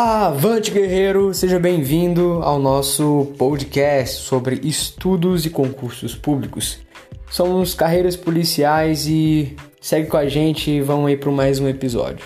Avante guerreiro, seja bem-vindo ao nosso podcast sobre estudos e concursos públicos. Somos carreiras policiais e segue com a gente e vamos aí para mais um episódio.